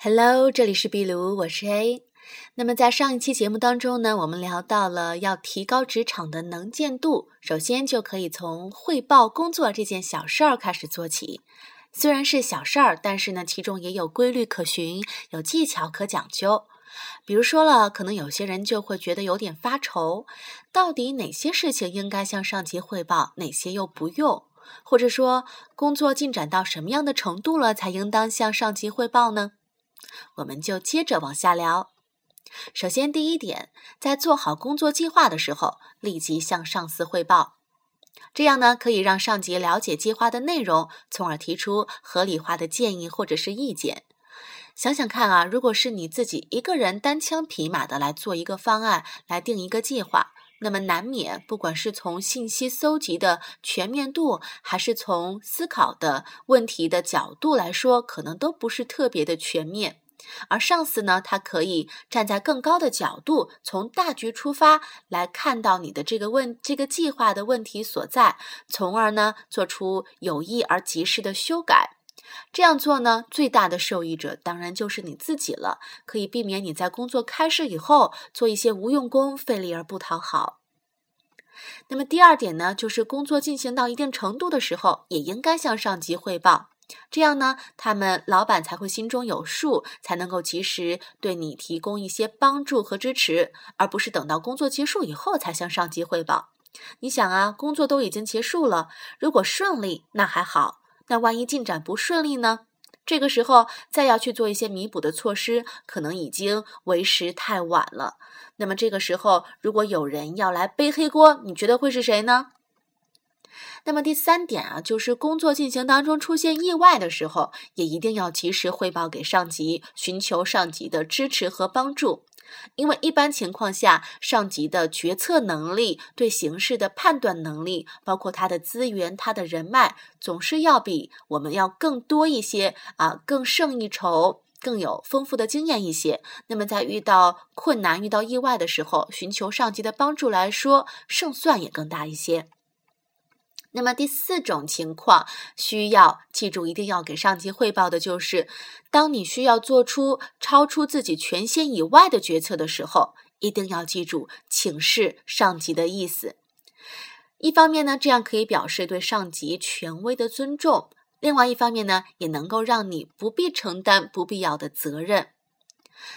Hello，这里是壁炉，我是 A。那么在上一期节目当中呢，我们聊到了要提高职场的能见度，首先就可以从汇报工作这件小事儿开始做起。虽然是小事儿，但是呢，其中也有规律可循，有技巧可讲究。比如说了，可能有些人就会觉得有点发愁，到底哪些事情应该向上级汇报，哪些又不用？或者说，工作进展到什么样的程度了，才应当向上级汇报呢？我们就接着往下聊。首先，第一点，在做好工作计划的时候，立即向上司汇报，这样呢，可以让上级了解计划的内容，从而提出合理化的建议或者是意见。想想看啊，如果是你自己一个人单枪匹马的来做一个方案，来定一个计划。那么难免，不管是从信息搜集的全面度，还是从思考的问题的角度来说，可能都不是特别的全面。而上司呢，他可以站在更高的角度，从大局出发来看到你的这个问这个计划的问题所在，从而呢做出有益而及时的修改。这样做呢，最大的受益者当然就是你自己了，可以避免你在工作开始以后做一些无用功、费力而不讨好。那么第二点呢，就是工作进行到一定程度的时候，也应该向上级汇报，这样呢，他们老板才会心中有数，才能够及时对你提供一些帮助和支持，而不是等到工作结束以后才向上级汇报。你想啊，工作都已经结束了，如果顺利那还好。那万一进展不顺利呢？这个时候再要去做一些弥补的措施，可能已经为时太晚了。那么这个时候，如果有人要来背黑锅，你觉得会是谁呢？那么第三点啊，就是工作进行当中出现意外的时候，也一定要及时汇报给上级，寻求上级的支持和帮助。因为一般情况下，上级的决策能力、对形势的判断能力，包括他的资源、他的人脉，总是要比我们要更多一些啊，更胜一筹，更有丰富的经验一些。那么在遇到困难、遇到意外的时候，寻求上级的帮助来说，胜算也更大一些。那么第四种情况需要记住，一定要给上级汇报的就是，当你需要做出超出自己权限以外的决策的时候，一定要记住请示上级的意思。一方面呢，这样可以表示对上级权威的尊重；另外一方面呢，也能够让你不必承担不必要的责任。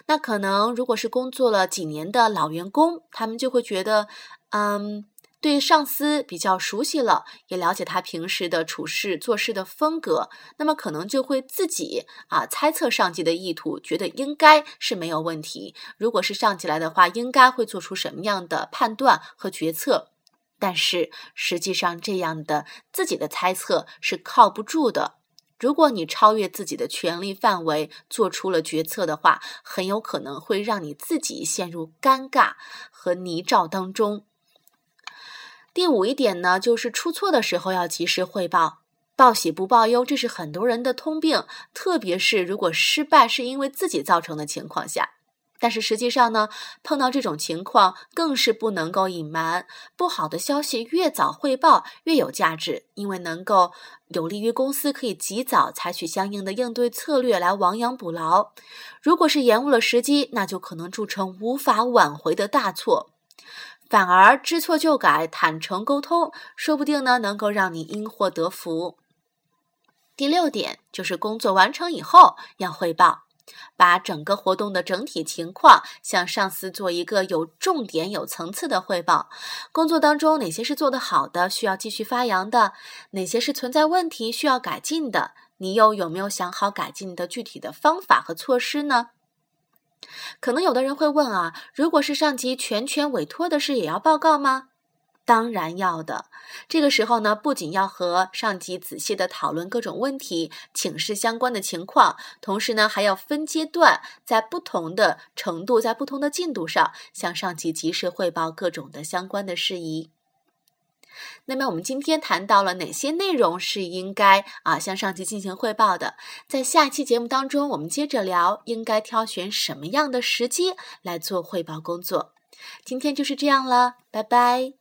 那可能如果是工作了几年的老员工，他们就会觉得，嗯。对上司比较熟悉了，也了解他平时的处事做事的风格，那么可能就会自己啊猜测上级的意图，觉得应该是没有问题。如果是上级来的话，应该会做出什么样的判断和决策？但是实际上，这样的自己的猜测是靠不住的。如果你超越自己的权力范围做出了决策的话，很有可能会让你自己陷入尴尬和泥沼当中。第五一点呢，就是出错的时候要及时汇报，报喜不报忧，这是很多人的通病。特别是如果失败是因为自己造成的情况下，但是实际上呢，碰到这种情况更是不能够隐瞒。不好的消息越早汇报越有价值，因为能够有利于公司可以及早采取相应的应对策略来亡羊补牢。如果是延误了时机，那就可能铸成无法挽回的大错。反而知错就改，坦诚沟通，说不定呢能够让你因祸得福。第六点就是工作完成以后要汇报，把整个活动的整体情况向上司做一个有重点、有层次的汇报。工作当中哪些是做得好的，需要继续发扬的；哪些是存在问题，需要改进的？你又有没有想好改进的具体的方法和措施呢？可能有的人会问啊，如果是上级全权委托的事，也要报告吗？当然要的。这个时候呢，不仅要和上级仔细的讨论各种问题，请示相关的情况，同时呢，还要分阶段，在不同的程度，在不同的进度上，向上级及时汇报各种的相关的事宜。那么我们今天谈到了哪些内容是应该啊向上级进行汇报的？在下期节目当中，我们接着聊应该挑选什么样的时机来做汇报工作。今天就是这样了，拜拜。